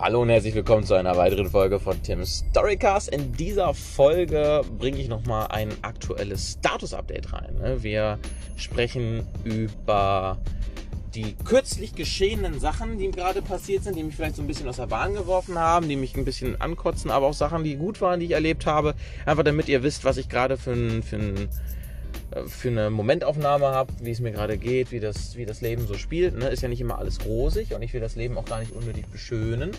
Hallo und herzlich willkommen zu einer weiteren Folge von Tim's Storycast. In dieser Folge bringe ich nochmal ein aktuelles Status-Update rein. Ne? Wir sprechen über die kürzlich geschehenen Sachen, die gerade passiert sind, die mich vielleicht so ein bisschen aus der Bahn geworfen haben, die mich ein bisschen ankotzen, aber auch Sachen, die gut waren, die ich erlebt habe. Einfach damit ihr wisst, was ich gerade für ein, für für eine Momentaufnahme habe, wie es mir gerade geht, wie das, wie das Leben so spielt. Ne? Ist ja nicht immer alles rosig und ich will das Leben auch gar nicht unnötig beschönen.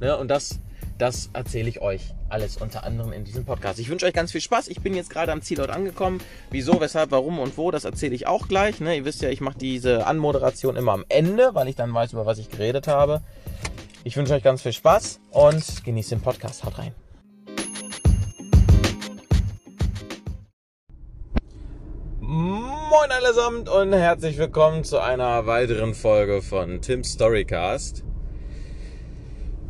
Ne? Und das, das erzähle ich euch alles unter anderem in diesem Podcast. Ich wünsche euch ganz viel Spaß. Ich bin jetzt gerade am Zielort angekommen. Wieso, weshalb, warum und wo, das erzähle ich auch gleich. Ne? Ihr wisst ja, ich mache diese Anmoderation immer am Ende, weil ich dann weiß, über was ich geredet habe. Ich wünsche euch ganz viel Spaß und genießt den Podcast. Haut rein. Moin allesamt und herzlich willkommen zu einer weiteren Folge von Tim's Storycast.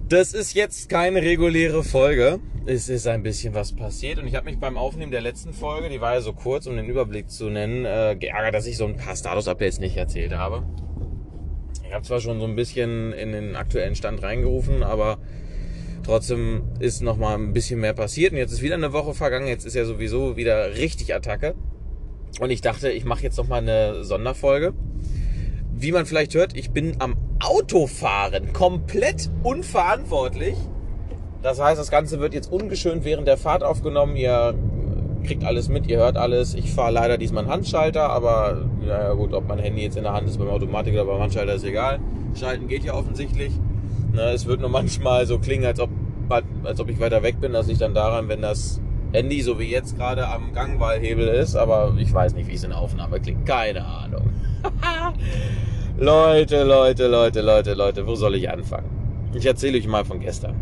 Das ist jetzt keine reguläre Folge. Es ist ein bisschen was passiert und ich habe mich beim Aufnehmen der letzten Folge, die war ja so kurz, um den Überblick zu nennen, äh, geärgert, dass ich so ein paar Status-Updates nicht erzählt habe. Ich habe zwar schon so ein bisschen in den aktuellen Stand reingerufen, aber trotzdem ist noch mal ein bisschen mehr passiert und jetzt ist wieder eine Woche vergangen. Jetzt ist ja sowieso wieder richtig Attacke. Und ich dachte, ich mache jetzt noch mal eine Sonderfolge. Wie man vielleicht hört, ich bin am Autofahren komplett unverantwortlich. Das heißt, das Ganze wird jetzt ungeschönt während der Fahrt aufgenommen. Ihr kriegt alles mit, ihr hört alles. Ich fahre leider diesmal einen Handschalter, aber naja gut, ob mein Handy jetzt in der Hand ist beim Automatik oder beim Handschalter ist egal. Schalten geht ja offensichtlich. Na, es wird nur manchmal so klingen, als ob, als ob ich weiter weg bin. Das liegt dann daran, wenn das Handy, so wie jetzt gerade am Gangwallhebel ist, aber ich weiß nicht, wie es in der Aufnahme klingt. Keine Ahnung. Leute, Leute, Leute, Leute, Leute, wo soll ich anfangen? Ich erzähle euch mal von gestern.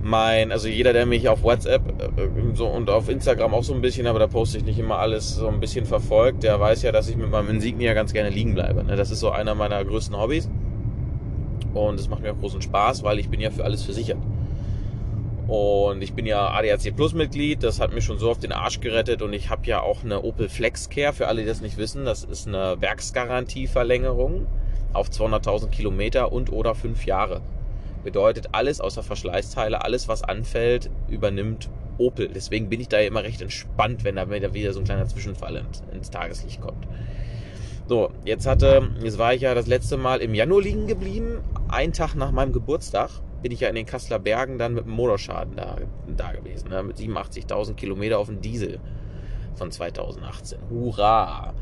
Mein, also jeder, der mich auf WhatsApp äh, so, und auf Instagram auch so ein bisschen, aber da poste ich nicht immer alles so ein bisschen verfolgt, der weiß ja, dass ich mit meinem Insignia ganz gerne liegen bleibe. Ne? Das ist so einer meiner größten Hobbys. Und es macht mir auch großen Spaß, weil ich bin ja für alles versichert. Und ich bin ja ADAC Plus Mitglied, das hat mir schon so auf den Arsch gerettet und ich habe ja auch eine Opel FlexCare, für alle, die das nicht wissen, das ist eine Werksgarantieverlängerung auf 200.000 Kilometer und oder fünf Jahre. Bedeutet alles außer Verschleißteile, alles was anfällt, übernimmt Opel. Deswegen bin ich da immer recht entspannt, wenn da wieder so ein kleiner Zwischenfall ins Tageslicht kommt. So, jetzt hatte, jetzt war ich ja das letzte Mal im Januar liegen geblieben, einen Tag nach meinem Geburtstag bin ich ja in den Kasseler Bergen dann mit einem Motorschaden da, da gewesen. Ne? Mit 87.000 Kilometer auf dem Diesel von 2018. Hurra!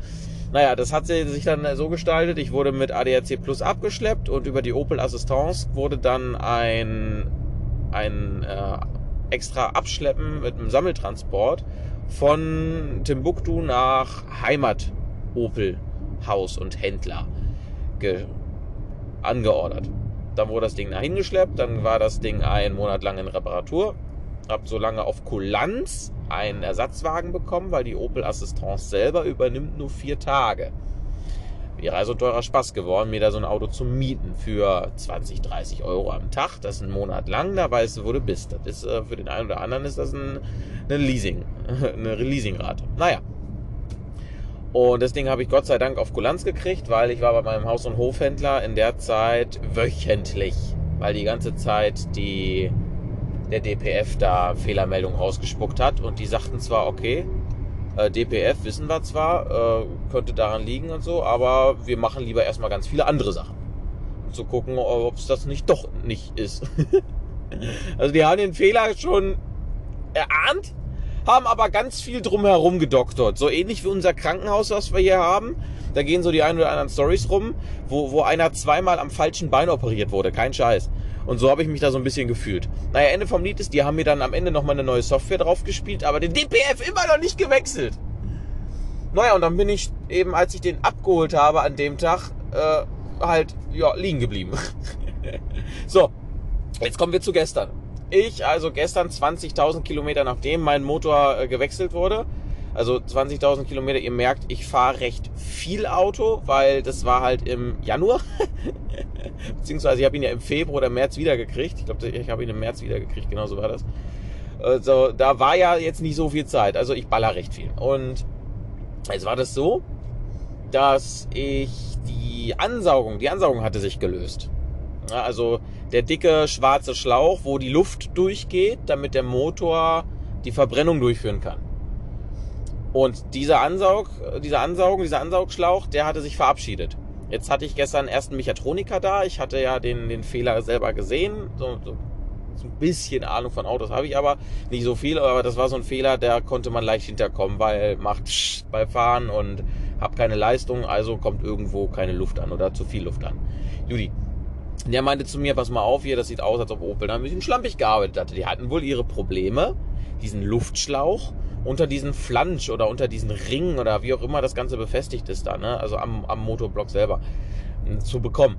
Naja, das hat sich dann so gestaltet. Ich wurde mit ADAC Plus abgeschleppt und über die Opel Assistance wurde dann ein, ein äh, extra Abschleppen mit einem Sammeltransport von Timbuktu nach Heimat Opel Haus und Händler angeordert. Dann wurde das Ding dahin geschleppt, dann war das Ding einen Monat lang in Reparatur. Hab so lange auf Kulanz einen Ersatzwagen bekommen, weil die Opel Assistance selber übernimmt nur vier Tage. Wäre also teurer Spaß geworden, mir da so ein Auto zu mieten für 20, 30 Euro am Tag. Das ist ein Monat lang, da weißt du, wo du bist. Das ist, äh, für den einen oder anderen ist das ein, eine Leasing, eine Leasingrate. Naja, und das Ding habe ich Gott sei Dank auf Kulanz gekriegt, weil ich war bei meinem Haus- und Hofhändler in der Zeit wöchentlich, weil die ganze Zeit die, der DPF da Fehlermeldungen rausgespuckt hat. Und die sagten zwar, okay, äh, DPF wissen wir zwar, äh, könnte daran liegen und so, aber wir machen lieber erstmal ganz viele andere Sachen. Um zu gucken, ob es das nicht doch nicht ist. also die haben den Fehler schon erahnt haben aber ganz viel drumherum gedoktert. So ähnlich wie unser Krankenhaus, was wir hier haben. Da gehen so die ein oder anderen Stories rum, wo, wo einer zweimal am falschen Bein operiert wurde. Kein Scheiß. Und so habe ich mich da so ein bisschen gefühlt. Naja, Ende vom Lied ist, die haben mir dann am Ende nochmal eine neue Software drauf gespielt, aber den DPF immer noch nicht gewechselt. Naja, und dann bin ich eben, als ich den abgeholt habe an dem Tag, äh, halt, ja, liegen geblieben. so, jetzt kommen wir zu gestern. Ich also gestern 20.000 Kilometer nachdem mein Motor äh, gewechselt wurde. Also 20.000 Kilometer, ihr merkt, ich fahre recht viel Auto, weil das war halt im Januar. Beziehungsweise ich habe ihn ja im Februar oder März wiedergekriegt. Ich glaube, ich habe ihn im März wiedergekriegt, genau so war das. Also da war ja jetzt nicht so viel Zeit. Also ich baller recht viel. Und jetzt war das so, dass ich die Ansaugung, die Ansaugung hatte sich gelöst. Also der dicke schwarze Schlauch, wo die Luft durchgeht, damit der Motor die Verbrennung durchführen kann. Und dieser Ansaug, dieser Ansaugen, dieser Ansaugschlauch, der hatte sich verabschiedet. Jetzt hatte ich gestern erst einen Mechatroniker da. Ich hatte ja den, den Fehler selber gesehen. So, so, so ein bisschen Ahnung von Autos habe ich aber nicht so viel. Aber das war so ein Fehler, der konnte man leicht hinterkommen, weil macht bei Fahren und hab keine Leistung, also kommt irgendwo keine Luft an oder zu viel Luft an. Judy, der meinte zu mir, pass mal auf hier, das sieht aus, als ob Opel da ein bisschen schlampig gearbeitet hatte. Die hatten wohl ihre Probleme, diesen Luftschlauch unter diesen Flansch oder unter diesen Ring oder wie auch immer das Ganze befestigt ist da, ne? also am, am Motorblock selber, zu bekommen.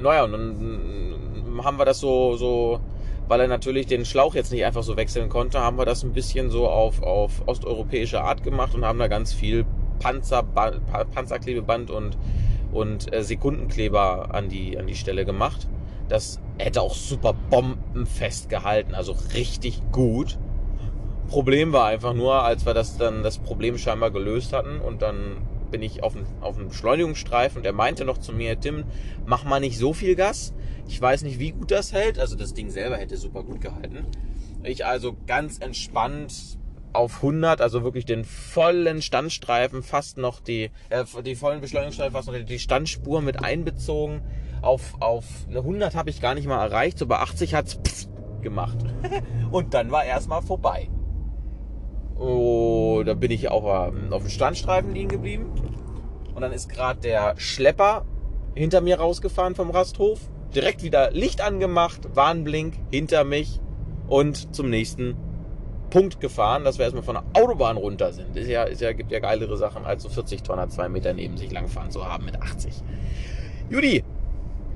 Naja, und dann haben wir das so, so, weil er natürlich den Schlauch jetzt nicht einfach so wechseln konnte, haben wir das ein bisschen so auf, auf osteuropäische Art gemacht und haben da ganz viel Panzerband, Panzerklebeband und, und äh, Sekundenkleber an die, an die Stelle gemacht. Das hätte auch super bombenfest gehalten, also richtig gut. Problem war einfach nur, als wir das dann das Problem scheinbar gelöst hatten und dann bin ich auf einen, auf einen Beschleunigungsstreifen und er meinte noch zu mir, Tim, mach mal nicht so viel Gas. Ich weiß nicht, wie gut das hält. Also das Ding selber hätte super gut gehalten. Ich also ganz entspannt auf 100, also wirklich den vollen Standstreifen, fast noch die, äh, die vollen Beschleunigungsstreifen, fast noch die Standspur mit einbezogen. Auf, auf eine 100 habe ich gar nicht mal erreicht, so bei 80 hat's gemacht. Und dann war erstmal vorbei. Oh, da bin ich auch auf dem Standstreifen liegen geblieben. Und dann ist gerade der Schlepper hinter mir rausgefahren vom Rasthof. Direkt wieder Licht angemacht, Warnblink hinter mich und zum nächsten Punkt gefahren, dass wir erstmal von der Autobahn runter sind. Ist ja, ist ja, gibt ja geilere Sachen, als so 40 Tonner zwei Meter neben sich langfahren zu haben mit 80. Judy,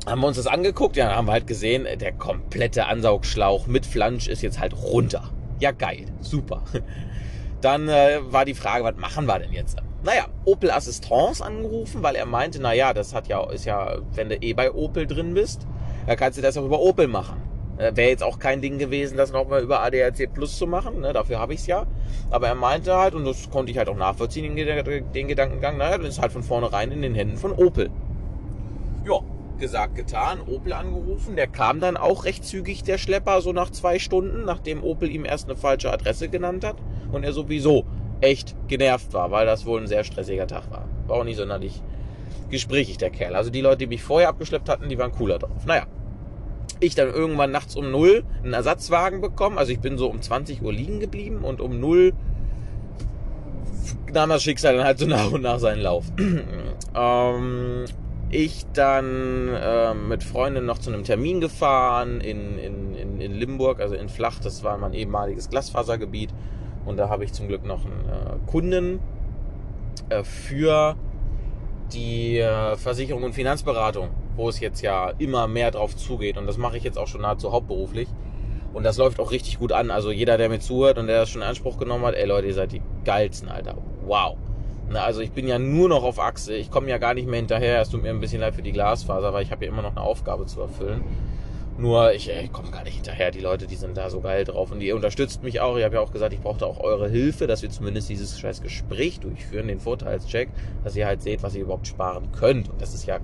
haben wir uns das angeguckt, ja, haben wir halt gesehen, der komplette Ansaugschlauch mit Flansch ist jetzt halt runter. Ja, geil, super. Dann äh, war die Frage, was machen wir denn jetzt? Naja, Opel Assistance angerufen, weil er meinte, naja, das hat ja, ist ja, wenn du eh bei Opel drin bist, da kannst du das auch über Opel machen. Äh, Wäre jetzt auch kein Ding gewesen, das nochmal über ADAC Plus zu machen, ne? dafür habe ich es ja. Aber er meinte halt, und das konnte ich halt auch nachvollziehen, den, den Gedankengang, naja, das ist halt von vornherein in den Händen von Opel. Ja, gesagt, getan, Opel angerufen. Der kam dann auch recht zügig, der Schlepper, so nach zwei Stunden, nachdem Opel ihm erst eine falsche Adresse genannt hat und er sowieso echt genervt war, weil das wohl ein sehr stressiger Tag war. War auch nicht sonderlich gesprächig, der Kerl. Also die Leute, die mich vorher abgeschleppt hatten, die waren cooler drauf. Naja, ich dann irgendwann nachts um null einen Ersatzwagen bekommen. Also ich bin so um 20 Uhr liegen geblieben und um null nahm das Schicksal dann halt so nach und nach seinen Lauf. ähm, ich dann äh, mit Freunden noch zu einem Termin gefahren in, in, in, in Limburg, also in Flach, das war mein ehemaliges Glasfasergebiet. Und da habe ich zum Glück noch einen äh, Kunden äh, für die äh, Versicherung und Finanzberatung wo es jetzt ja immer mehr drauf zugeht. Und das mache ich jetzt auch schon nahezu hauptberuflich. Und das läuft auch richtig gut an. Also jeder, der mir zuhört und der das schon in Anspruch genommen hat, ey Leute, ihr seid die geilsten, Alter. Wow. Na, also ich bin ja nur noch auf Achse. Ich komme ja gar nicht mehr hinterher. Es tut mir ein bisschen leid für die Glasfaser, weil ich habe ja immer noch eine Aufgabe zu erfüllen. Nur ich, ich komme gar nicht hinterher. Die Leute, die sind da so geil drauf. Und ihr unterstützt mich auch. Ich habe ja auch gesagt, ich brauchte auch eure Hilfe, dass wir zumindest dieses scheiß Gespräch durchführen, den Vorteilscheck, dass ihr halt seht, was ihr überhaupt sparen könnt. Und das ist ja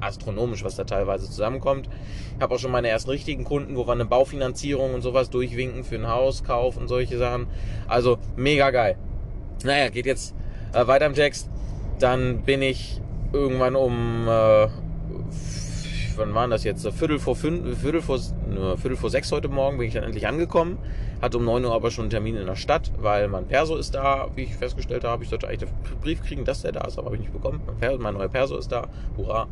astronomisch, was da teilweise zusammenkommt. Ich habe auch schon meine ersten richtigen Kunden, wo wir eine Baufinanzierung und sowas durchwinken für einen Hauskauf und solche Sachen. Also mega geil. Naja, geht jetzt äh, weiter im Text. Dann bin ich irgendwann um, äh, wann waren das jetzt? Viertel vor fünf, Viertel vor, ne, Viertel vor sechs heute Morgen bin ich dann endlich angekommen. Hatte um neun Uhr aber schon einen Termin in der Stadt, weil mein Perso ist da, wie ich festgestellt habe. Ich sollte eigentlich den Brief kriegen, dass der da ist, aber habe ich nicht bekommen. Mein, Perso, mein neuer Perso ist da. Hurra.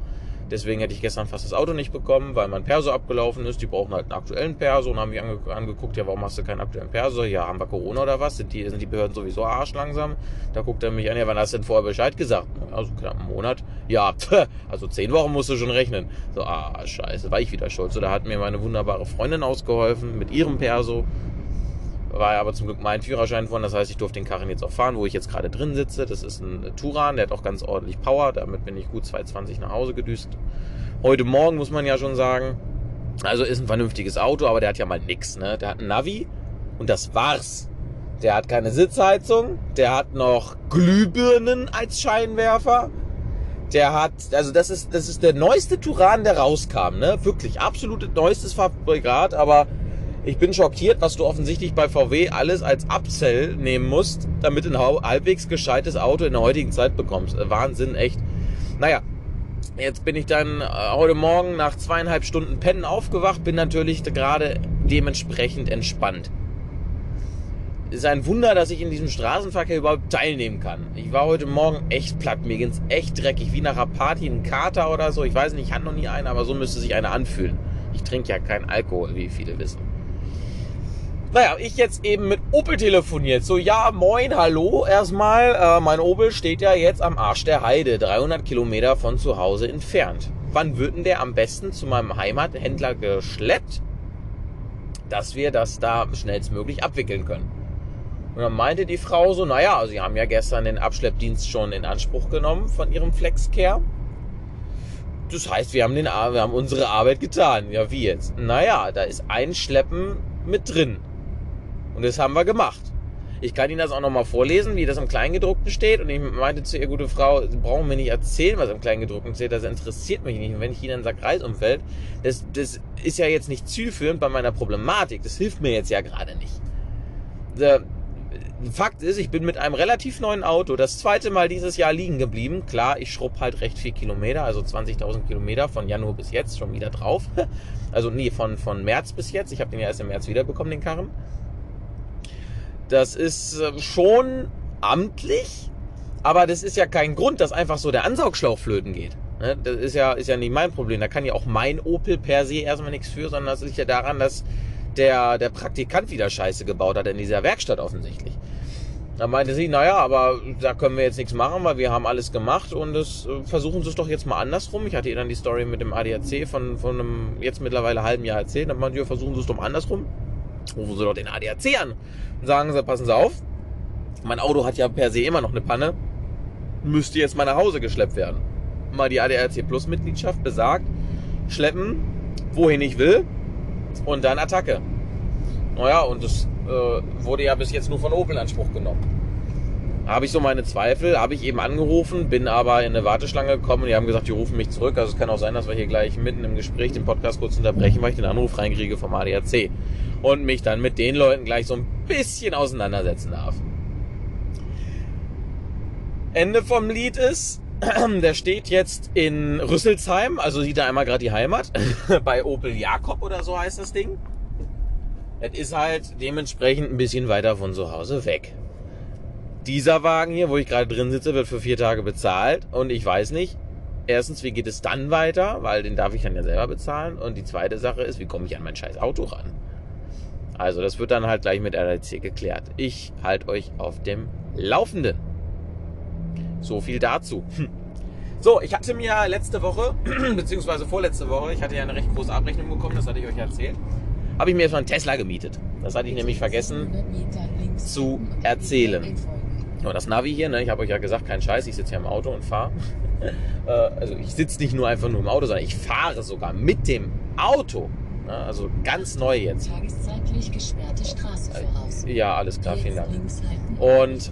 Deswegen hätte ich gestern fast das Auto nicht bekommen, weil mein Perso abgelaufen ist. Die brauchen halt einen aktuellen Perso und haben mich ange angeguckt, ja, warum hast du keinen aktuellen Perso? Ja, haben wir Corona oder was? Sind die, sind die Behörden sowieso arschlangsam? Da guckt er mich an, ja, wann hast du denn vorher Bescheid gesagt? Also knapp einen Monat. Ja, also zehn Wochen musst du schon rechnen. So, ah, scheiße, war ich wieder schuld. So, da hat mir meine wunderbare Freundin ausgeholfen mit ihrem Perso war aber zum Glück mein Führerschein von. Das heißt, ich durfte den Karren jetzt auch fahren, wo ich jetzt gerade drin sitze. Das ist ein Turan, der hat auch ganz ordentlich Power. Damit bin ich gut 220 nach Hause gedüst. Heute Morgen muss man ja schon sagen. Also ist ein vernünftiges Auto, aber der hat ja mal nix. Ne? Der hat ein Navi und das war's. Der hat keine Sitzheizung. Der hat noch Glühbirnen als Scheinwerfer. Der hat, also das ist, das ist der neueste Turan, der rauskam, ne? Wirklich, absolutes neuestes Fabrikat, aber ich bin schockiert, was du offensichtlich bei VW alles als Upsell nehmen musst, damit du ein halbwegs gescheites Auto in der heutigen Zeit bekommst. Wahnsinn, echt. Naja, jetzt bin ich dann äh, heute Morgen nach zweieinhalb Stunden Pennen aufgewacht, bin natürlich gerade dementsprechend entspannt ist ein Wunder, dass ich in diesem Straßenverkehr überhaupt teilnehmen kann. Ich war heute Morgen echt platt, mir ging's echt dreckig, wie nach einer Party ein Kater oder so. Ich weiß nicht, ich hatte noch nie einen, aber so müsste sich einer anfühlen. Ich trinke ja keinen Alkohol, wie viele wissen. Naja, ich jetzt eben mit Opel telefoniert. So, ja, moin, hallo erstmal. Äh, mein Opel steht ja jetzt am Arsch der Heide, 300 Kilometer von zu Hause entfernt. Wann wird denn der am besten zu meinem Heimathändler geschleppt, dass wir das da schnellstmöglich abwickeln können? Und dann meinte die Frau so, naja, Sie haben ja gestern den Abschleppdienst schon in Anspruch genommen von Ihrem Flexcare. Das heißt, wir haben, den, wir haben unsere Arbeit getan. Ja, wie jetzt? Naja, da ist ein Schleppen mit drin. Und das haben wir gemacht. Ich kann Ihnen das auch nochmal vorlesen, wie das im Kleingedruckten steht. Und ich meinte zu ihr, gute Frau, Sie brauchen mir nicht erzählen, was im Kleingedruckten steht. Das interessiert mich nicht. Und wenn ich Ihnen sage umfällt, das, das ist ja jetzt nicht zielführend bei meiner Problematik. Das hilft mir jetzt ja gerade nicht. Fakt ist, ich bin mit einem relativ neuen Auto das zweite Mal dieses Jahr liegen geblieben. Klar, ich schrubb halt recht viel Kilometer, also 20.000 Kilometer von Januar bis jetzt schon wieder drauf. Also nee, von, von März bis jetzt. Ich habe den ja erst im März wiederbekommen, den Karren. Das ist äh, schon amtlich, aber das ist ja kein Grund, dass einfach so der Ansaugschlauch flöten geht. Ne? Das ist ja, ist ja nicht mein Problem. Da kann ja auch mein Opel per se erstmal nichts für, sondern das liegt ja daran, dass der, der Praktikant wieder Scheiße gebaut hat in dieser Werkstatt offensichtlich. Da meinte sie, naja, aber da können wir jetzt nichts machen, weil wir haben alles gemacht und das äh, versuchen sie es doch jetzt mal andersrum. Ich hatte ihr dann die Story mit dem ADAC von, von einem jetzt mittlerweile halben Jahr erzählt. Dann meinte sie, versuchen sie es doch mal andersrum. Rufen sie doch den ADAC an und sagen sie, passen Sie auf, mein Auto hat ja per se immer noch eine Panne, müsste jetzt mal nach Hause geschleppt werden. Mal die ADAC Plus Mitgliedschaft besagt, schleppen, wohin ich will, und dann Attacke. Naja, und das äh, wurde ja bis jetzt nur von Opel in Anspruch genommen. Habe ich so meine Zweifel, habe ich eben angerufen, bin aber in eine Warteschlange gekommen und die haben gesagt, die rufen mich zurück. Also es kann auch sein, dass wir hier gleich mitten im Gespräch den Podcast kurz unterbrechen, weil ich den Anruf reinkriege vom ADAC und mich dann mit den Leuten gleich so ein bisschen auseinandersetzen darf. Ende vom Lied ist, der steht jetzt in Rüsselsheim, also sieht er einmal gerade die Heimat, bei Opel Jakob oder so heißt das Ding. Es ist halt dementsprechend ein bisschen weiter von zu Hause weg. Dieser Wagen hier, wo ich gerade drin sitze, wird für vier Tage bezahlt und ich weiß nicht, erstens, wie geht es dann weiter, weil den darf ich dann ja selber bezahlen und die zweite Sache ist, wie komme ich an mein scheiß Auto ran? Also das wird dann halt gleich mit RDC geklärt. Ich halte euch auf dem Laufenden. So viel dazu. Hm. So, ich hatte mir letzte Woche, beziehungsweise vorletzte Woche, ich hatte ja eine recht große Abrechnung bekommen, das hatte ich euch erzählt, habe ich mir erstmal einen Tesla gemietet. Das hatte ich nämlich vergessen zu erzählen. Und das Navi hier, ne, ich habe euch ja gesagt, kein Scheiß, ich sitze hier im Auto und fahre. Äh, also ich sitze nicht nur einfach nur im Auto, sondern ich fahre sogar mit dem Auto. Ne, also ganz neu jetzt. Tageszeitlich gesperrte Straße voraus. Ja, alles klar, vielen Dank. Und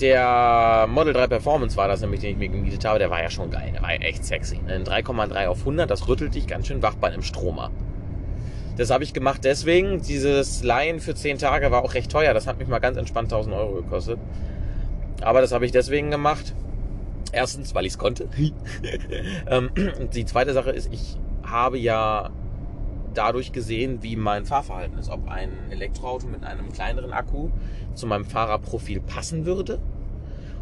der Model 3 Performance war das nämlich, den ich mir gemietet habe, der war ja schon geil. Der war echt sexy. Ein 3,3 auf 100, das rüttelt dich ganz schön wach bei einem Stromer. Das habe ich gemacht deswegen. Dieses Leihen für 10 Tage war auch recht teuer. Das hat mich mal ganz entspannt 1000 Euro gekostet. Aber das habe ich deswegen gemacht. Erstens, weil ich es konnte. Ähm, die zweite Sache ist, ich habe ja dadurch gesehen, wie mein Fahrverhalten ist. Ob ein Elektroauto mit einem kleineren Akku zu meinem Fahrerprofil passen würde.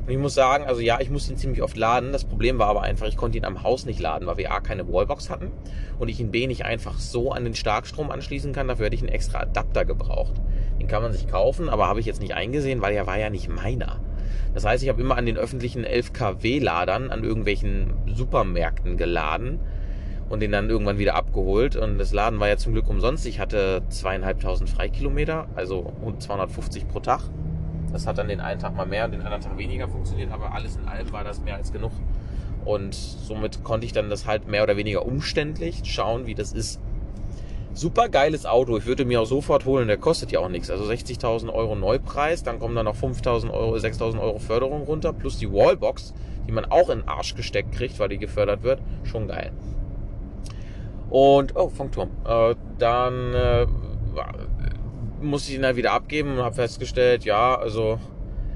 Und ich muss sagen, also ja, ich musste ihn ziemlich oft laden. Das Problem war aber einfach, ich konnte ihn am Haus nicht laden, weil wir A keine Wallbox hatten und ich ihn B nicht einfach so an den Starkstrom anschließen kann. Dafür hätte ich einen extra Adapter gebraucht. Den kann man sich kaufen, aber habe ich jetzt nicht eingesehen, weil er war ja nicht meiner. Das heißt, ich habe immer an den öffentlichen 11 kW-Ladern an irgendwelchen Supermärkten geladen und den dann irgendwann wieder abgeholt. Und das Laden war ja zum Glück umsonst. Ich hatte zweieinhalbtausend Freikilometer, also 250 pro Tag. Das hat dann den einen Tag mal mehr, den anderen Tag weniger funktioniert, aber alles in allem war das mehr als genug. Und somit konnte ich dann das halt mehr oder weniger umständlich schauen, wie das ist. Super geiles Auto. Ich würde mir auch sofort holen. Der kostet ja auch nichts. Also 60.000 Euro Neupreis. Dann kommen da noch 5.000 Euro, 6.000 Euro Förderung runter. Plus die Wallbox, die man auch in den Arsch gesteckt kriegt, weil die gefördert wird. Schon geil. Und, oh, Funkturm. Äh, dann äh, muss ich ihn dann wieder abgeben und habe festgestellt, ja, also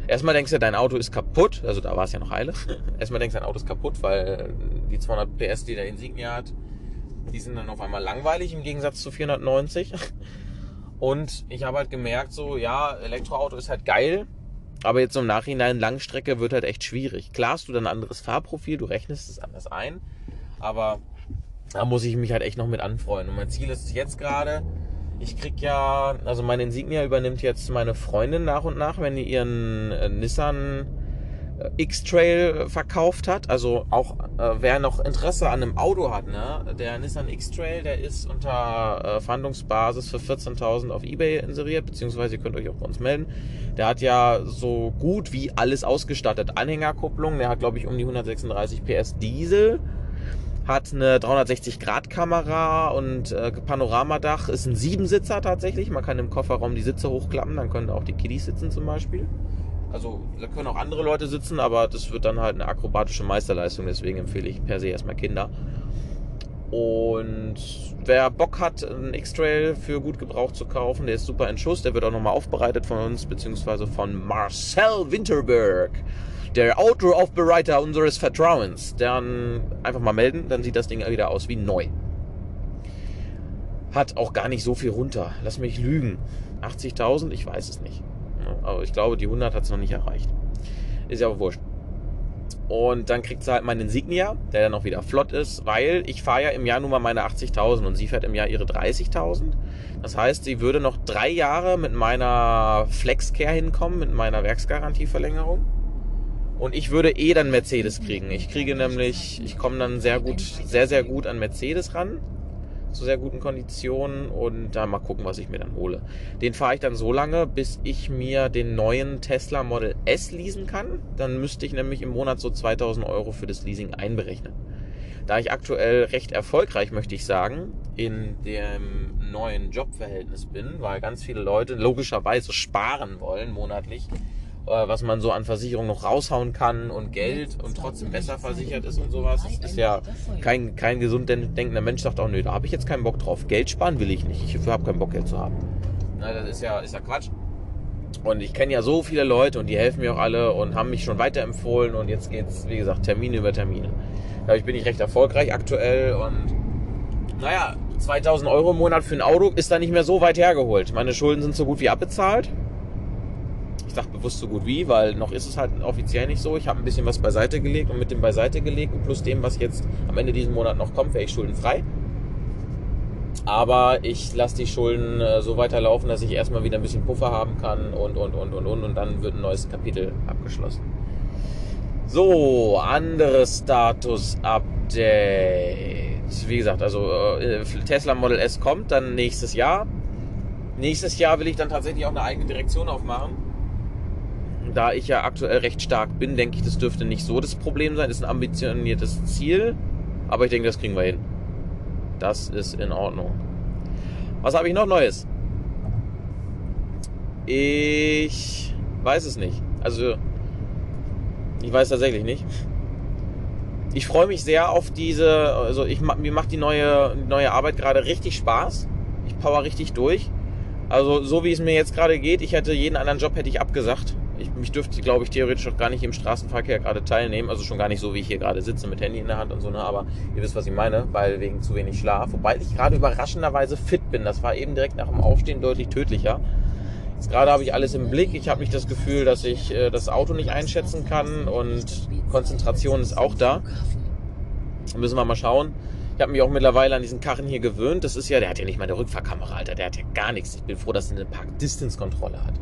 erstmal denkst du, dein Auto ist kaputt. Also da war es ja noch heile. erstmal denkst du, dein Auto ist kaputt, weil die 200 PS, die der Insignia hat, die sind dann auf einmal langweilig im Gegensatz zu 490. Und ich habe halt gemerkt, so, ja, Elektroauto ist halt geil, aber jetzt im Nachhinein Langstrecke wird halt echt schwierig. Klar hast du dann ein anderes Fahrprofil, du rechnest es anders ein, aber da muss ich mich halt echt noch mit anfreuen. Und mein Ziel ist jetzt gerade, ich krieg ja, also mein Insignia übernimmt jetzt meine Freundin nach und nach, wenn die ihren äh, Nissan äh, X-Trail verkauft hat. Also auch äh, wer noch Interesse an einem Auto hat, ne? Der Nissan X-Trail, der ist unter äh, Verhandlungsbasis für 14.000 auf Ebay inseriert, beziehungsweise ihr könnt euch auch bei uns melden. Der hat ja so gut wie alles ausgestattet. Anhängerkupplung, der hat glaube ich um die 136 PS Diesel hat eine 360-Grad-Kamera und äh, Panoramadach. Ist ein Siebensitzer tatsächlich. Man kann im Kofferraum die Sitze hochklappen, dann können auch die Kiddies sitzen zum Beispiel. Also da können auch andere Leute sitzen, aber das wird dann halt eine akrobatische Meisterleistung. Deswegen empfehle ich per se erstmal Kinder. Und wer Bock hat, einen X-Trail für gut Gebrauch zu kaufen, der ist super in Schuss. Der wird auch nochmal aufbereitet von uns, beziehungsweise von Marcel Winterberg, der Autor-Aufbereiter unseres Vertrauens. Dann einfach mal melden, dann sieht das Ding wieder aus wie neu. Hat auch gar nicht so viel runter. Lass mich lügen. 80.000? Ich weiß es nicht. Aber ich glaube, die 100 hat es noch nicht erreicht. Ist ja auch wurscht. Und dann kriegt sie halt meinen Insignia, der dann auch wieder flott ist, weil ich fahre ja im Jahr nun mal meine 80.000 und sie fährt im Jahr ihre 30.000. Das heißt, sie würde noch drei Jahre mit meiner Flexcare hinkommen, mit meiner Werksgarantieverlängerung. Und ich würde eh dann Mercedes kriegen. Ich kriege nämlich, ich komme dann sehr gut, sehr, sehr gut an Mercedes ran zu sehr guten Konditionen und da mal gucken, was ich mir dann hole. Den fahre ich dann so lange, bis ich mir den neuen Tesla Model S leasen kann. Dann müsste ich nämlich im Monat so 2000 Euro für das Leasing einberechnen. Da ich aktuell recht erfolgreich, möchte ich sagen, in dem neuen Jobverhältnis bin, weil ganz viele Leute logischerweise sparen wollen monatlich, was man so an Versicherung noch raushauen kann und Geld und trotzdem besser versichert ist und sowas. Das ist ja kein, kein gesund denkender Mensch sagt auch, nö, da habe ich jetzt keinen Bock drauf. Geld sparen will ich nicht. Ich habe keinen Bock, Geld zu haben. Na, das ist ja, ist ja Quatsch. Und ich kenne ja so viele Leute und die helfen mir auch alle und haben mich schon weiterempfohlen und jetzt geht's, wie gesagt, Termine über Termine. Dadurch bin ich recht erfolgreich aktuell und naja, 2000 Euro im Monat für ein Auto ist da nicht mehr so weit hergeholt. Meine Schulden sind so gut wie abbezahlt. Ich sage bewusst so gut wie, weil noch ist es halt offiziell nicht so. Ich habe ein bisschen was beiseite gelegt und mit dem beiseite gelegt und plus dem, was jetzt am Ende diesen Monat noch kommt, wäre ich schuldenfrei. Aber ich lasse die Schulden äh, so weiterlaufen, dass ich erstmal wieder ein bisschen Puffer haben kann und, und, und, und, und. Und dann wird ein neues Kapitel abgeschlossen. So, anderes Status-Update. Wie gesagt, also äh, Tesla Model S kommt dann nächstes Jahr. Nächstes Jahr will ich dann tatsächlich auch eine eigene Direktion aufmachen da ich ja aktuell recht stark bin, denke ich, das dürfte nicht so das Problem sein. Das ist ein ambitioniertes Ziel, aber ich denke, das kriegen wir hin. Das ist in Ordnung. Was habe ich noch Neues? Ich weiß es nicht. Also, ich weiß tatsächlich nicht. Ich freue mich sehr auf diese, also ich, mir macht die neue, neue Arbeit gerade richtig Spaß. Ich power richtig durch. Also so wie es mir jetzt gerade geht, ich hätte jeden anderen Job hätte ich abgesagt ich, mich dürfte, glaube ich, theoretisch auch gar nicht im Straßenverkehr gerade teilnehmen. Also schon gar nicht so, wie ich hier gerade sitze mit Handy in der Hand und so, ne? Aber ihr wisst, was ich meine, weil wegen zu wenig Schlaf. Wobei ich gerade überraschenderweise fit bin. Das war eben direkt nach dem Aufstehen deutlich tödlicher. Jetzt gerade habe ich alles im Blick. Ich habe nicht das Gefühl, dass ich äh, das Auto nicht einschätzen kann und Konzentration ist auch da. Müssen wir mal schauen. Ich habe mich auch mittlerweile an diesen Karren hier gewöhnt. Das ist ja, der hat ja nicht mal eine Rückfahrkamera, Alter. Der hat ja gar nichts. Ich bin froh, dass er eine Park-Distance-Kontrolle hat.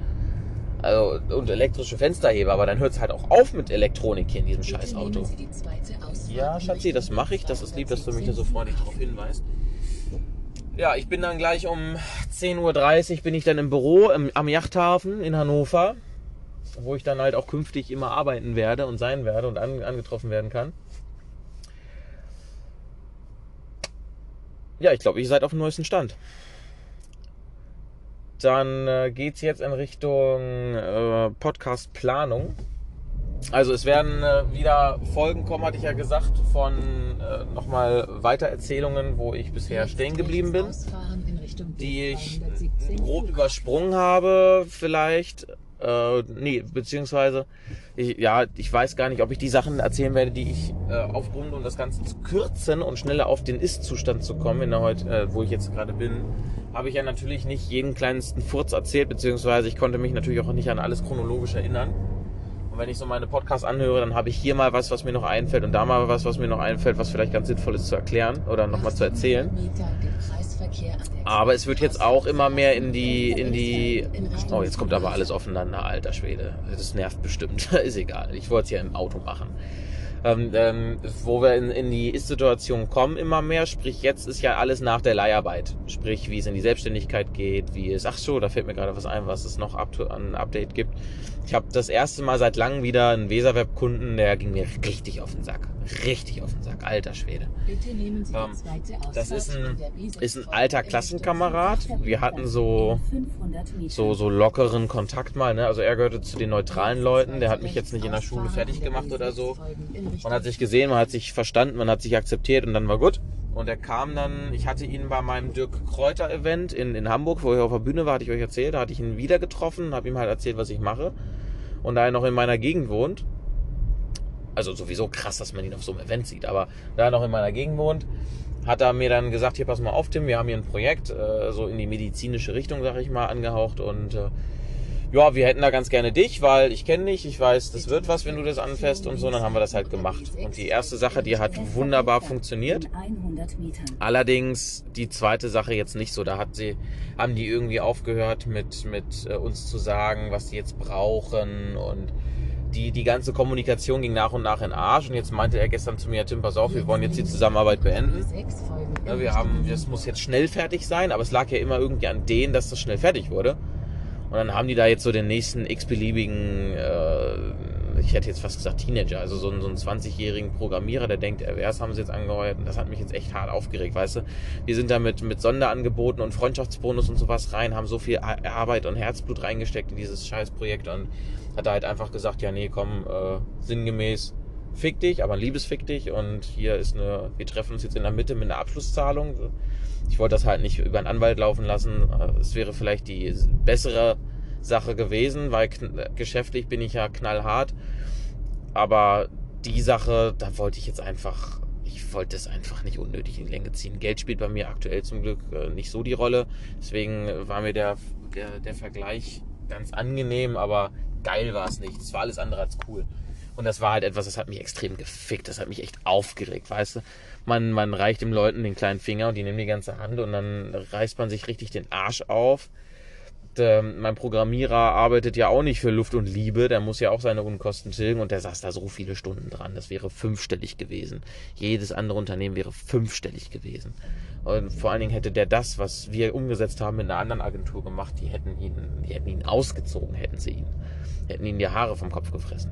Also, und elektrische Fensterheber, aber dann hört es halt auch auf mit Elektronik hier in diesem scheiß Auto. Ja, Schatzi, das mache ich. Das ist lieb, dass du mich da so freundlich darauf hinweist. Ja, ich bin dann gleich um 10.30 Uhr bin ich dann im Büro im, am Yachthafen in Hannover, wo ich dann halt auch künftig immer arbeiten werde und sein werde und an, angetroffen werden kann. Ja, ich glaube, ihr seid auf dem neuesten Stand. Dann äh, geht es jetzt in Richtung äh, Podcast-Planung. Also es werden äh, wieder Folgen kommen, hatte ich ja gesagt, von äh, nochmal Weitererzählungen, wo ich bisher stehen geblieben bin, die ich grob übersprungen habe vielleicht. Äh, nee, beziehungsweise, ich, ja, ich weiß gar nicht, ob ich die Sachen erzählen werde, die ich äh, aufgrund, um das Ganze zu kürzen und schneller auf den Ist-Zustand zu kommen, in der heute, äh, wo ich jetzt gerade bin, habe ich ja natürlich nicht jeden kleinsten Furz erzählt, beziehungsweise ich konnte mich natürlich auch nicht an alles chronologisch erinnern wenn ich so meine Podcasts anhöre, dann habe ich hier mal was, was mir noch einfällt und da mal was, was mir noch einfällt, was vielleicht ganz sinnvoll ist zu erklären oder nochmal zu erzählen. Aber es wird jetzt auch immer mehr in die, in die, oh, jetzt kommt aber alles aufeinander, alter Schwede. Das nervt bestimmt. ist egal. Ich wollte es ja im Auto machen ähm, ähm, wo wir in, in die Ist-Situation kommen immer mehr. Sprich, jetzt ist ja alles nach der Leiharbeit. Sprich, wie es in die Selbstständigkeit geht, wie es, ach so, da fällt mir gerade was ein, was es noch up an Update gibt. Ich habe das erste Mal seit langem wieder einen Weserweb-Kunden, der ging mir richtig auf den Sack. Richtig auf den Sack, alter Schwede. Ähm, das ist ein, ist ein alter Klassenkamerad. Wir hatten so, so, so lockeren Kontakt mal. Ne? Also er gehörte zu den neutralen Leuten. Der hat mich jetzt nicht in der Schule fertig gemacht oder so. Man hat sich gesehen, man hat sich verstanden, man hat sich akzeptiert und dann war gut. Und er kam dann, ich hatte ihn bei meinem Dirk Kräuter Event in, in Hamburg, wo ich auf der Bühne war, hatte ich euch erzählt, da hatte ich ihn wieder getroffen, habe ihm halt erzählt, was ich mache. Und da er noch in meiner Gegend wohnt, also sowieso krass, dass man ihn auf so einem Event sieht, aber da er noch in meiner Gegend wohnt, hat er mir dann gesagt, hier pass mal auf, Tim, wir haben hier ein Projekt, äh, so in die medizinische Richtung, sag ich mal, angehaucht und äh, ja, wir hätten da ganz gerne dich, weil ich kenne dich, ich weiß, das wird was, wenn du das anfährst und so, dann haben wir das halt gemacht. Und die erste Sache, die hat wunderbar funktioniert. Allerdings die zweite Sache jetzt nicht so. Da hat sie, haben die irgendwie aufgehört mit, mit äh, uns zu sagen, was sie jetzt brauchen und die, die ganze Kommunikation ging nach und nach in Arsch und jetzt meinte er gestern zu mir, Tim, pass auf, wir wollen jetzt die Zusammenarbeit beenden. Ja, wir haben, das muss jetzt schnell fertig sein, aber es lag ja immer irgendwie an denen, dass das schnell fertig wurde. Und dann haben die da jetzt so den nächsten x-beliebigen, äh, ich hätte jetzt fast gesagt Teenager, also so einen, so einen 20-jährigen Programmierer, der denkt, wär's, haben sie jetzt angeheuert. Und das hat mich jetzt echt hart aufgeregt, weißt du. Wir sind da mit, mit Sonderangeboten und Freundschaftsbonus und sowas rein, haben so viel Arbeit und Herzblut reingesteckt in dieses Scheißprojekt und hat da halt einfach gesagt, ja nee, komm, äh, sinngemäß, fick dich, aber ein Liebesfick dich und hier ist eine, wir treffen uns jetzt in der Mitte mit einer Abschlusszahlung ich wollte das halt nicht über einen Anwalt laufen lassen. Äh, es wäre vielleicht die bessere Sache gewesen, weil geschäftlich bin ich ja knallhart. Aber die Sache, da wollte ich jetzt einfach, ich wollte es einfach nicht unnötig in die Länge ziehen. Geld spielt bei mir aktuell zum Glück äh, nicht so die Rolle. Deswegen war mir der, der, der Vergleich ganz angenehm, aber geil war es nicht. Es war alles andere als cool. Und das war halt etwas, das hat mich extrem gefickt. Das hat mich echt aufgeregt, weißt du? Man, man reicht den Leuten den kleinen Finger und die nehmen die ganze Hand und dann reißt man sich richtig den Arsch auf. Der, mein Programmierer arbeitet ja auch nicht für Luft und Liebe, der muss ja auch seine Unkosten tilgen und der saß da so viele Stunden dran. Das wäre fünfstellig gewesen. Jedes andere Unternehmen wäre fünfstellig gewesen. Und vor allen Dingen hätte der das, was wir umgesetzt haben, mit einer anderen Agentur gemacht, die hätten ihn, die hätten ihn ausgezogen, hätten sie ihn. Hätten ihn die Haare vom Kopf gefressen.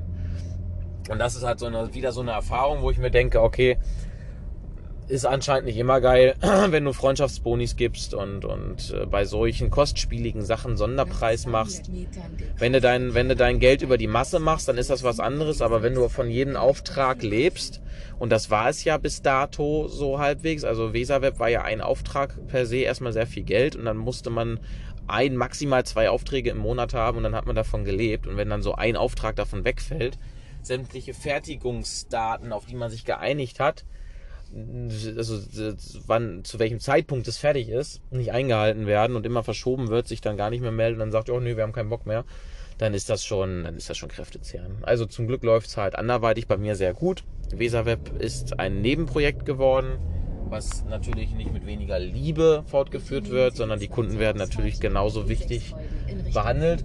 Und das ist halt so eine, wieder so eine Erfahrung, wo ich mir denke, okay, ist anscheinend nicht immer geil, wenn du Freundschaftsbonis gibst und, und äh, bei solchen kostspieligen Sachen Sonderpreis machst. Wenn du, dein, wenn du dein Geld über die Masse machst, dann ist das was anderes, aber wenn du von jedem Auftrag lebst, und das war es ja bis dato so halbwegs, also Weserweb war ja ein Auftrag per se erstmal sehr viel Geld und dann musste man ein, maximal zwei Aufträge im Monat haben und dann hat man davon gelebt. Und wenn dann so ein Auftrag davon wegfällt, sämtliche Fertigungsdaten, auf die man sich geeinigt hat, also wann, zu welchem Zeitpunkt es fertig ist, nicht eingehalten werden und immer verschoben wird, sich dann gar nicht mehr meldet und dann sagt, oh nee, wir haben keinen Bock mehr, dann ist das schon, dann ist das schon kräftezehrend. Also zum Glück läuft es halt anderweitig bei mir sehr gut. Weserweb ist ein Nebenprojekt geworden, was natürlich nicht mit weniger Liebe fortgeführt wird, sondern die Kunden werden natürlich genauso wichtig behandelt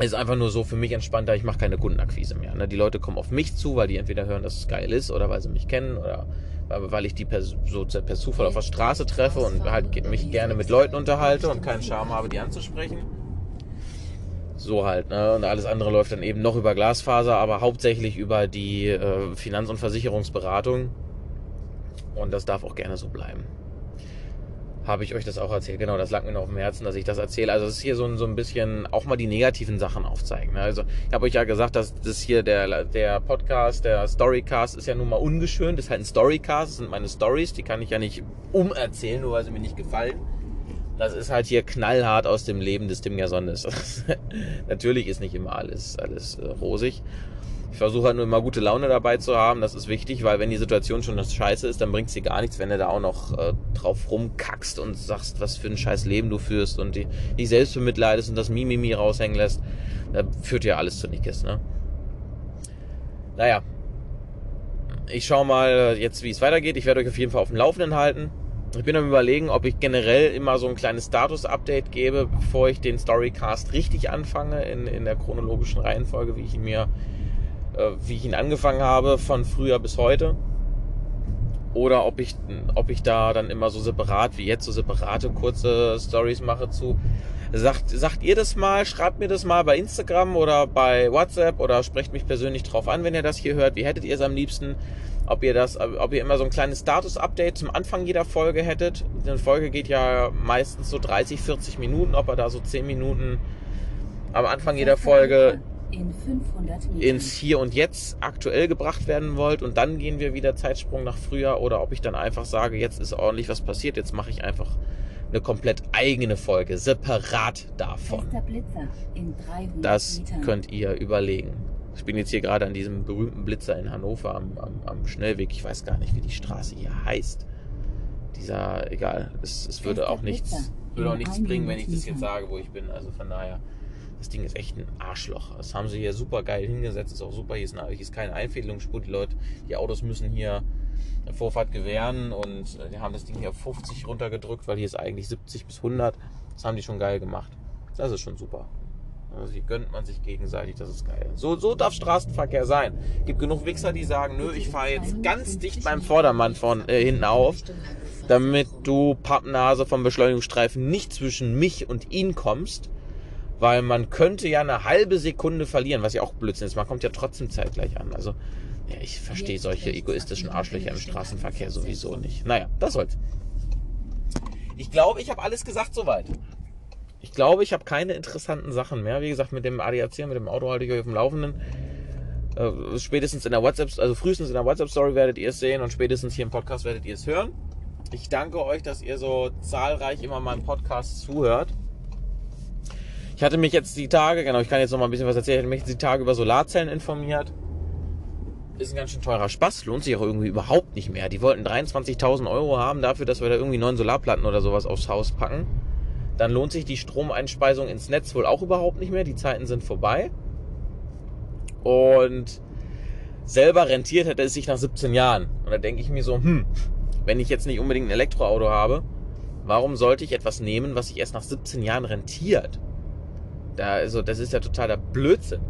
ist einfach nur so für mich entspannter, ich mache keine Kundenakquise mehr. Ne? Die Leute kommen auf mich zu, weil die entweder hören, dass es geil ist oder weil sie mich kennen oder weil ich die per, so per Zufall auf der Straße treffe und halt mich gerne mit Leuten unterhalte und keinen Charme habe, die anzusprechen. So halt, ne? Und alles andere läuft dann eben noch über Glasfaser, aber hauptsächlich über die äh, Finanz- und Versicherungsberatung. Und das darf auch gerne so bleiben. Habe ich euch das auch erzählt. Genau, das lag mir noch auf dem Herzen, dass ich das erzähle. Also es ist hier so, so ein bisschen auch mal die negativen Sachen aufzeigen. Ne? Also ich habe euch ja gesagt, dass das hier der, der Podcast, der Storycast ist ja nun mal ungeschönt. Das ist halt ein Storycast, das sind meine Stories, die kann ich ja nicht umerzählen, nur weil sie mir nicht gefallen. Das ist halt hier knallhart aus dem Leben des Tim Gersondes. Natürlich ist nicht immer alles, alles äh, rosig. Ich versuche halt nur immer gute Laune dabei zu haben. Das ist wichtig, weil wenn die Situation schon das Scheiße ist, dann bringt es dir gar nichts, wenn du da auch noch äh, drauf rumkackst und sagst, was für ein scheiß Leben du führst und die, dich selbst bemitleidest und das Mimimi raushängen lässt. Da führt ja alles zu nichts, ne? Naja. Ich schau mal jetzt, wie es weitergeht. Ich werde euch auf jeden Fall auf dem Laufenden halten. Ich bin am überlegen, ob ich generell immer so ein kleines Status-Update gebe, bevor ich den Storycast richtig anfange, in, in der chronologischen Reihenfolge, wie ich ihn mir wie ich ihn angefangen habe, von früher bis heute. Oder ob ich, ob ich da dann immer so separat, wie jetzt, so separate kurze Stories mache zu. Sagt, sagt ihr das mal, schreibt mir das mal bei Instagram oder bei WhatsApp oder sprecht mich persönlich drauf an, wenn ihr das hier hört. Wie hättet ihr es am liebsten? Ob ihr das, ob ihr immer so ein kleines Status-Update zum Anfang jeder Folge hättet. Eine Folge geht ja meistens so 30, 40 Minuten, ob ihr da so 10 Minuten am Anfang jeder Folge in ins Hier und Jetzt aktuell gebracht werden wollt und dann gehen wir wieder Zeitsprung nach früher oder ob ich dann einfach sage, jetzt ist ordentlich was passiert, jetzt mache ich einfach eine komplett eigene Folge, separat davon. Das könnt ihr überlegen. Ich bin jetzt hier gerade an diesem berühmten Blitzer in Hannover am, am, am Schnellweg. Ich weiß gar nicht, wie die Straße hier heißt. Dieser, egal, es, es würde auch nichts, würde auch nichts bringen, wenn ich das jetzt sage, wo ich bin. Also von daher. Das Ding ist echt ein Arschloch. Das haben sie hier super geil hingesetzt. Ist auch super. Hier ist, eine, hier ist keine Einfädelungsspur. Die Leute, die Autos müssen hier Vorfahrt gewähren und äh, die haben das Ding hier auf 50 runtergedrückt, weil hier ist eigentlich 70 bis 100. Das haben die schon geil gemacht. Das ist schon super. Also hier gönnt man sich gegenseitig, das ist geil. So, so darf Straßenverkehr sein. Gibt genug Wichser, die sagen, nö, ich fahre jetzt ganz dicht beim Vordermann von äh, hinten auf, damit du Pappnase vom Beschleunigungsstreifen nicht zwischen mich und ihn kommst weil man könnte ja eine halbe Sekunde verlieren, was ja auch Blödsinn ist. Man kommt ja trotzdem zeitgleich an. Also, ja, ich verstehe solche egoistischen Arschlöcher im Straßenverkehr sowieso nicht. Naja, das soll's. Ich glaube, ich habe alles gesagt soweit. Ich glaube, ich habe keine interessanten Sachen mehr. Wie gesagt, mit dem ADAC, mit dem Auto halte ich euch auf dem Laufenden. Äh, spätestens in der WhatsApp, also frühestens in der WhatsApp-Story werdet ihr es sehen und spätestens hier im Podcast werdet ihr es hören. Ich danke euch, dass ihr so zahlreich immer meinem Podcast zuhört. Ich hatte mich jetzt die Tage, genau, ich kann jetzt noch mal ein bisschen was erzählen, ich hatte mich die Tage über Solarzellen informiert. Ist ein ganz schön teurer Spaß, lohnt sich auch irgendwie überhaupt nicht mehr. Die wollten 23.000 Euro haben dafür, dass wir da irgendwie neun Solarplatten oder sowas aufs Haus packen. Dann lohnt sich die Stromeinspeisung ins Netz wohl auch überhaupt nicht mehr. Die Zeiten sind vorbei. Und selber rentiert hätte es sich nach 17 Jahren. Und da denke ich mir so, hm, wenn ich jetzt nicht unbedingt ein Elektroauto habe, warum sollte ich etwas nehmen, was sich erst nach 17 Jahren rentiert? Da, also, das ist ja totaler Blödsinn.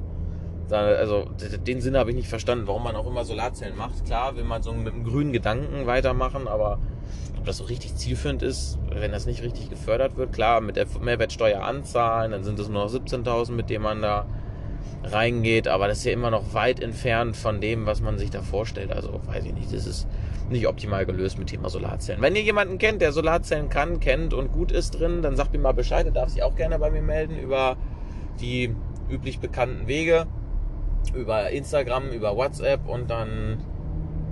Also, den Sinn habe ich nicht verstanden, warum man auch immer Solarzellen macht. Klar, will man so mit einem grünen Gedanken weitermachen, aber ob das so richtig zielführend ist, wenn das nicht richtig gefördert wird, klar, mit der Mehrwertsteuer anzahlen, dann sind es nur noch 17.000, mit denen man da reingeht, aber das ist ja immer noch weit entfernt von dem, was man sich da vorstellt. Also, weiß ich nicht, das ist nicht optimal gelöst mit Thema Solarzellen. Wenn ihr jemanden kennt, der Solarzellen kann, kennt und gut ist drin, dann sagt mir mal Bescheid, er darf sich auch gerne bei mir melden über die üblich bekannten Wege über Instagram, über WhatsApp und dann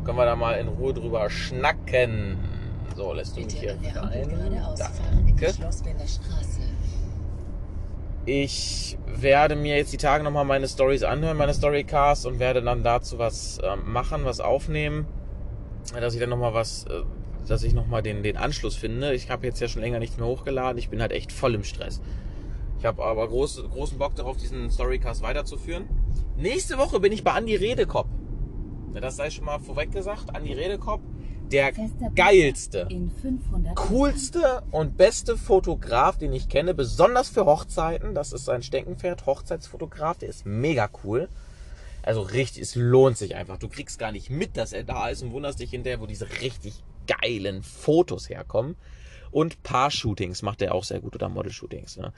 können wir da mal in Ruhe drüber schnacken. So, lässt du mich hier rein. Danke. Ich werde mir jetzt die Tage nochmal meine Stories anhören, meine Storycasts und werde dann dazu was äh, machen, was aufnehmen, dass ich dann nochmal was, äh, dass ich nochmal den, den Anschluss finde. Ich habe jetzt ja schon länger nichts mehr hochgeladen. Ich bin halt echt voll im Stress. Ich habe aber groß, großen Bock darauf, diesen Storycast weiterzuführen. Nächste Woche bin ich bei Andi Redekop. Das sei schon mal vorweg gesagt. Andi Redekop, der geilste, coolste und beste Fotograf, den ich kenne, besonders für Hochzeiten. Das ist sein Steckenpferd, Hochzeitsfotograf. Der ist mega cool. Also richtig, es lohnt sich einfach. Du kriegst gar nicht mit, dass er da ist und wunderst dich hinterher, wo diese richtig geilen Fotos herkommen. Und Paar-Shootings macht er auch sehr gut oder Model-Shootings. Ne?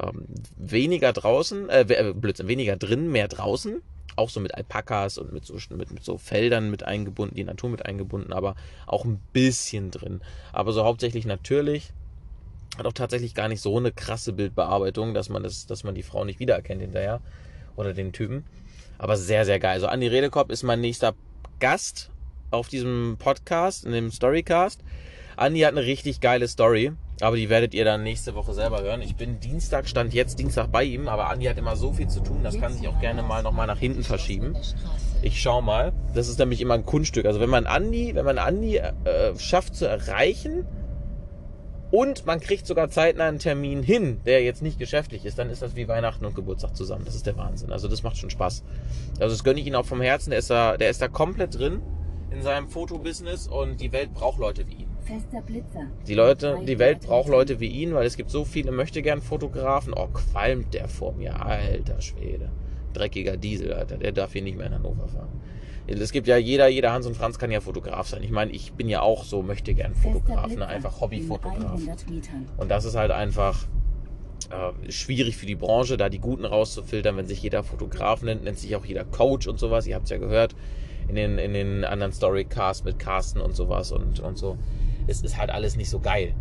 Ähm, weniger draußen, äh, äh, Blödsinn, weniger drin, mehr draußen. auch so mit Alpakas und mit so, mit, mit so Feldern mit eingebunden, die Natur mit eingebunden, aber auch ein bisschen drin. Aber so hauptsächlich natürlich. Hat auch tatsächlich gar nicht so eine krasse Bildbearbeitung, dass man das, dass man die Frau nicht wiedererkennt hinterher. Oder den Typen. Aber sehr, sehr geil. Also Andi Redekop ist mein nächster Gast auf diesem Podcast, in dem Storycast. Andi hat eine richtig geile Story. Aber die werdet ihr dann nächste Woche selber hören. Ich bin Dienstag, stand jetzt Dienstag bei ihm, aber Andi hat immer so viel zu tun, das kann sich auch gerne mal nochmal nach hinten verschieben. Ich schau mal. Das ist nämlich immer ein Kunststück. Also wenn man Andi, wenn man Andi äh, schafft zu erreichen und man kriegt sogar zeitnah einen Termin hin, der jetzt nicht geschäftlich ist, dann ist das wie Weihnachten und Geburtstag zusammen. Das ist der Wahnsinn. Also das macht schon Spaß. Also das gönne ich ihm auch vom Herzen. Der ist da, der ist da komplett drin in seinem Fotobusiness und die Welt braucht Leute wie ihn. Fester Blitzer. Die Leute, die Welt braucht Leute wie ihn, weil es gibt so viele möchtegern Fotografen. Oh, qualmt der vor mir, alter Schwede. Dreckiger Diesel, Alter, der darf hier nicht mehr in Hannover fahren. Es gibt ja jeder, jeder Hans und Franz kann ja Fotograf sein. Ich meine, ich bin ja auch so möchte gern Fotograf, ne? einfach Hobbyfotograf. Und das ist halt einfach äh, schwierig für die Branche, da die Guten rauszufiltern, wenn sich jeder Fotograf nennt, nennt sich auch jeder Coach und sowas. Ihr habt es ja gehört in den, in den anderen Storycasts mit Carsten und sowas und, und so es ist halt alles nicht so geil,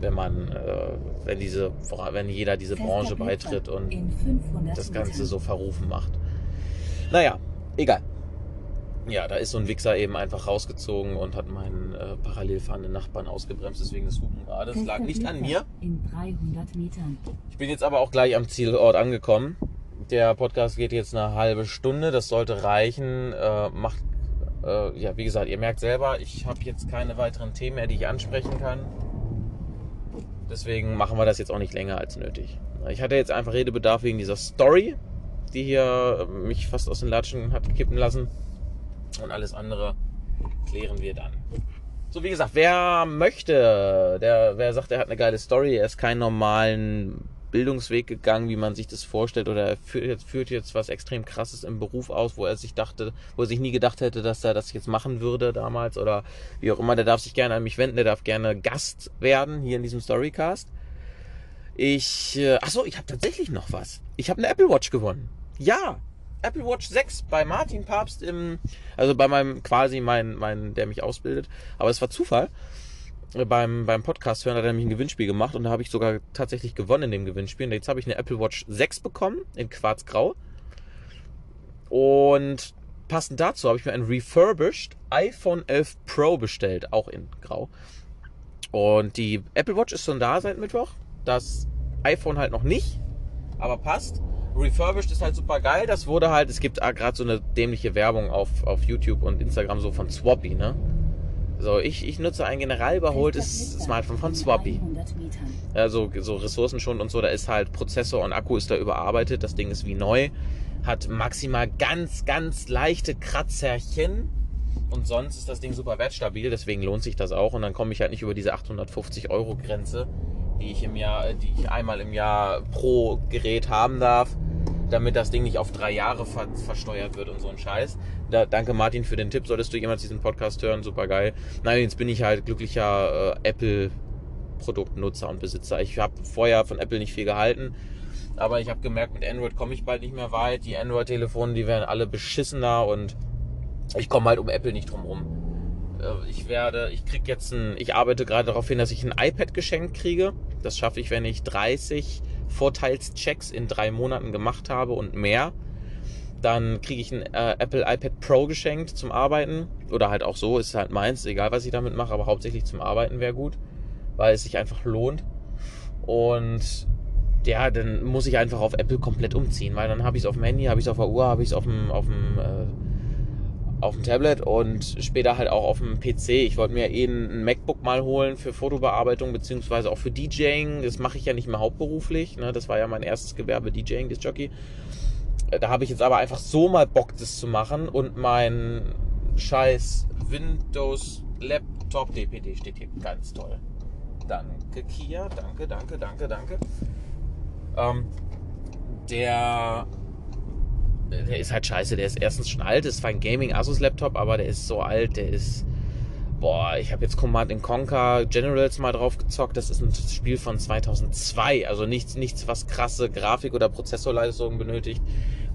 wenn man, äh, wenn diese, wenn jeder diese Branche beitritt und das Ganze so verrufen macht. Naja, egal. Ja, da ist so ein Wichser eben einfach rausgezogen und hat meinen äh, parallel fahrenden Nachbarn ausgebremst, deswegen das Hupen. Das lag nicht an mir. Ich bin jetzt aber auch gleich am Zielort angekommen. Der Podcast geht jetzt eine halbe Stunde, das sollte reichen. Äh, macht äh, ja, wie gesagt, ihr merkt selber, ich habe jetzt keine weiteren Themen mehr, die ich ansprechen kann. Deswegen machen wir das jetzt auch nicht länger als nötig. Ich hatte jetzt einfach Redebedarf wegen dieser Story, die hier mich fast aus den Latschen hat kippen lassen. Und alles andere klären wir dann. So, wie gesagt, wer möchte, der, wer sagt, er hat eine geile Story, er ist keinen normalen Bildungsweg gegangen, wie man sich das vorstellt, oder er führt jetzt, führt jetzt was extrem krasses im Beruf aus, wo er sich dachte, wo er sich nie gedacht hätte, dass er das jetzt machen würde damals oder wie auch immer, der darf sich gerne an mich wenden, der darf gerne Gast werden hier in diesem Storycast. Ich, äh, achso, ich habe tatsächlich noch was. Ich habe eine Apple Watch gewonnen. Ja, Apple Watch 6 bei Martin Papst im, also bei meinem quasi mein, mein, der mich ausbildet. Aber es war Zufall beim, beim Podcast hören hat er nämlich ein Gewinnspiel gemacht und da habe ich sogar tatsächlich gewonnen in dem Gewinnspiel. Und jetzt habe ich eine Apple Watch 6 bekommen in Quarzgrau. Und passend dazu habe ich mir ein refurbished iPhone 11 Pro bestellt, auch in Grau. Und die Apple Watch ist schon da seit Mittwoch. Das iPhone halt noch nicht, aber passt. Refurbished ist halt super geil. Das wurde halt, es gibt gerade so eine dämliche Werbung auf, auf YouTube und Instagram so von Swappy, ne? So, ich, ich nutze ein general überholtes Smartphone von Swappy. Also so Ressourcen schon und so, da ist halt Prozessor und Akku ist da überarbeitet, das Ding ist wie neu, hat maximal ganz, ganz leichte Kratzerchen. Und sonst ist das Ding super wertstabil, deswegen lohnt sich das auch. Und dann komme ich halt nicht über diese 850 Euro Grenze, die ich im Jahr, die ich einmal im Jahr pro Gerät haben darf damit das Ding nicht auf drei Jahre ver versteuert wird und so ein Scheiß. Da, danke Martin für den Tipp. Solltest du jemals diesen Podcast hören, super geil. Nein, jetzt bin ich halt glücklicher äh, Apple Produktnutzer und Besitzer. Ich habe vorher von Apple nicht viel gehalten, aber ich habe gemerkt, mit Android komme ich bald nicht mehr weit. Die Android-Telefone, die werden alle beschissener und ich komme halt um Apple nicht drum rum. Äh, ich werde, ich krieg jetzt ein, ich arbeite gerade darauf hin, dass ich ein iPad geschenkt kriege. Das schaffe ich, wenn ich 30 Vorteilschecks in drei Monaten gemacht habe und mehr, dann kriege ich ein äh, Apple iPad Pro geschenkt zum Arbeiten. Oder halt auch so, ist halt meins, egal was ich damit mache, aber hauptsächlich zum Arbeiten wäre gut, weil es sich einfach lohnt. Und ja, dann muss ich einfach auf Apple komplett umziehen, weil dann habe ich es auf dem Handy, habe ich es auf der Uhr, habe ich es auf dem, auf dem äh, auf dem Tablet und später halt auch auf dem PC. Ich wollte mir eh ein MacBook mal holen für Fotobearbeitung beziehungsweise auch für DJing. Das mache ich ja nicht mehr hauptberuflich. Ne? Das war ja mein erstes Gewerbe, DJing, das Jockey. Äh, da habe ich jetzt aber einfach so mal Bock, das zu machen und mein scheiß Windows Laptop DPD steht hier ganz toll. Danke, Kia. Danke, danke, danke, danke. Ähm, der der ist halt scheiße. Der ist erstens schon alt, ist zwar ein Gaming Asus Laptop, aber der ist so alt, der ist. Boah, ich habe jetzt Command Conquer Generals mal drauf gezockt. Das ist ein Spiel von 2002. Also nichts, nichts was krasse Grafik- oder Prozessorleistung benötigt.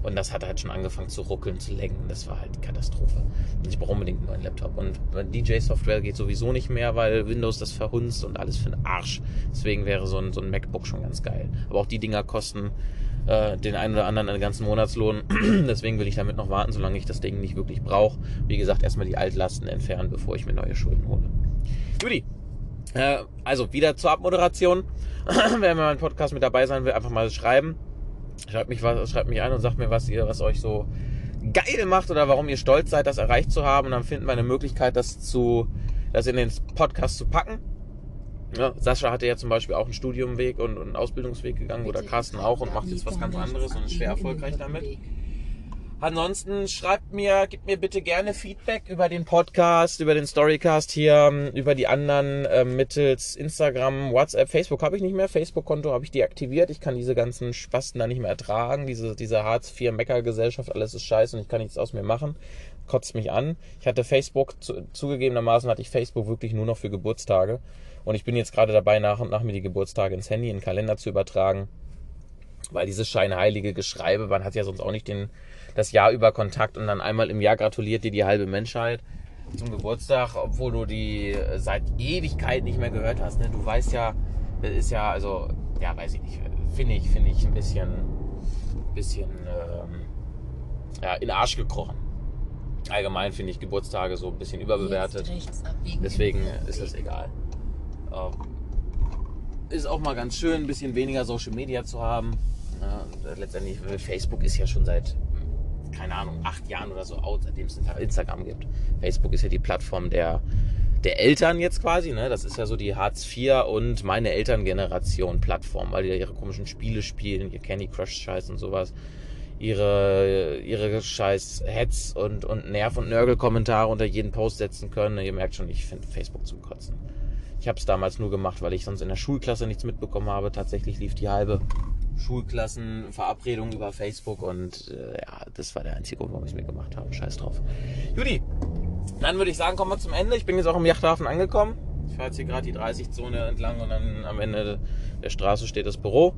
Und das hat halt schon angefangen zu ruckeln, zu lenken. Das war halt Katastrophe. Und ich brauche unbedingt einen neuen Laptop. Und DJ-Software geht sowieso nicht mehr, weil Windows das verhunzt und alles für den Arsch. Deswegen wäre so ein, so ein MacBook schon ganz geil. Aber auch die Dinger kosten äh, den einen oder anderen einen ganzen Monatslohn. Deswegen will ich damit noch warten, solange ich das Ding nicht wirklich brauche. Wie gesagt, erstmal die Altlasten entfernen, bevor ich mir neue Schulden hole. Judy, äh, also wieder zur Abmoderation. Wer mal im Podcast mit dabei sein will, einfach mal schreiben. Schreibt mich, was, schreibt mich an und sagt mir, was ihr, was euch so geil macht oder warum ihr stolz seid, das erreicht zu haben. Und dann finden wir eine Möglichkeit, das zu, das in den Podcast zu packen. Ja, Sascha hatte ja zum Beispiel auch einen Studiumweg und, und einen Ausbildungsweg gegangen oder Carsten auch und macht jetzt was ganz anderes und ist schwer erfolgreich damit. Ansonsten schreibt mir, gebt mir bitte gerne Feedback über den Podcast, über den Storycast hier, über die anderen äh, mittels Instagram, WhatsApp, Facebook habe ich nicht mehr. Facebook-Konto habe ich deaktiviert. Ich kann diese ganzen Spasten da nicht mehr ertragen. Diese, diese Hartz-IV-Mecker-Gesellschaft, alles ist scheiße und ich kann nichts aus mir machen. Kotzt mich an. Ich hatte Facebook, zu, zugegebenermaßen hatte ich Facebook wirklich nur noch für Geburtstage. Und ich bin jetzt gerade dabei, nach und nach mir die Geburtstage ins Handy, in den Kalender zu übertragen. Weil dieses scheinheilige Geschreibe, man hat ja sonst auch nicht den das Jahr über Kontakt und dann einmal im Jahr gratuliert dir die halbe Menschheit zum Geburtstag, obwohl du die seit Ewigkeit nicht mehr gehört hast. Ne? Du weißt ja, das ist ja, also, ja, weiß ich nicht, finde ich, finde ich ein bisschen, bisschen, ähm, ja, in den Arsch gekrochen. Allgemein finde ich Geburtstage so ein bisschen überbewertet. Deswegen ist das egal. Ähm, ist auch mal ganz schön, ein bisschen weniger Social Media zu haben. Ja, letztendlich, Facebook ist ja schon seit keine Ahnung, acht Jahren oder so out, seitdem es Instagram gibt. Facebook ist ja die Plattform der, der Eltern jetzt quasi, ne? Das ist ja so die Hartz IV und meine Elterngeneration Plattform, weil die ja ihre komischen Spiele spielen, ihr Candy Crush Scheiß und sowas. Ihre, ihre scheiß Hetz und, und Nerv- und Nörgel-Kommentare unter jeden Post setzen können. Ihr merkt schon, ich finde Facebook zum Kotzen. Ich habe es damals nur gemacht, weil ich sonst in der Schulklasse nichts mitbekommen habe. Tatsächlich lief die halbe Schulklassenverabredung über Facebook und äh, ja, das war der einzige Grund, warum ich es mir gemacht habe. Scheiß drauf. Judy, dann würde ich sagen, kommen wir zum Ende. Ich bin jetzt auch im Yachthafen angekommen. Ich fahre jetzt hier gerade die 30-Zone entlang und dann am Ende der Straße steht das Büro.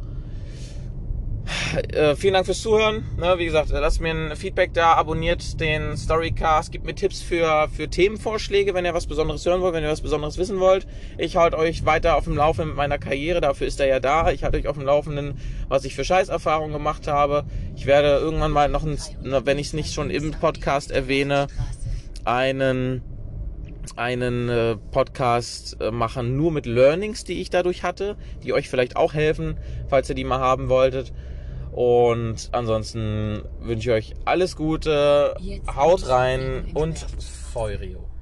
Äh, vielen Dank fürs Zuhören. Ne, wie gesagt, lasst mir ein Feedback da, abonniert den Storycast, gebt mir Tipps für, für Themenvorschläge, wenn ihr was Besonderes hören wollt, wenn ihr was Besonderes wissen wollt. Ich halte euch weiter auf dem Laufenden mit meiner Karriere, dafür ist er ja da. Ich halte euch auf dem Laufenden, was ich für Scheißerfahrungen gemacht habe. Ich werde irgendwann mal noch, ein, wenn ich es nicht schon im Podcast erwähne, einen einen äh, Podcast äh, machen, nur mit Learnings, die ich dadurch hatte, die euch vielleicht auch helfen, falls ihr die mal haben wolltet. Und ansonsten wünsche ich euch alles Gute, haut rein und Feurio.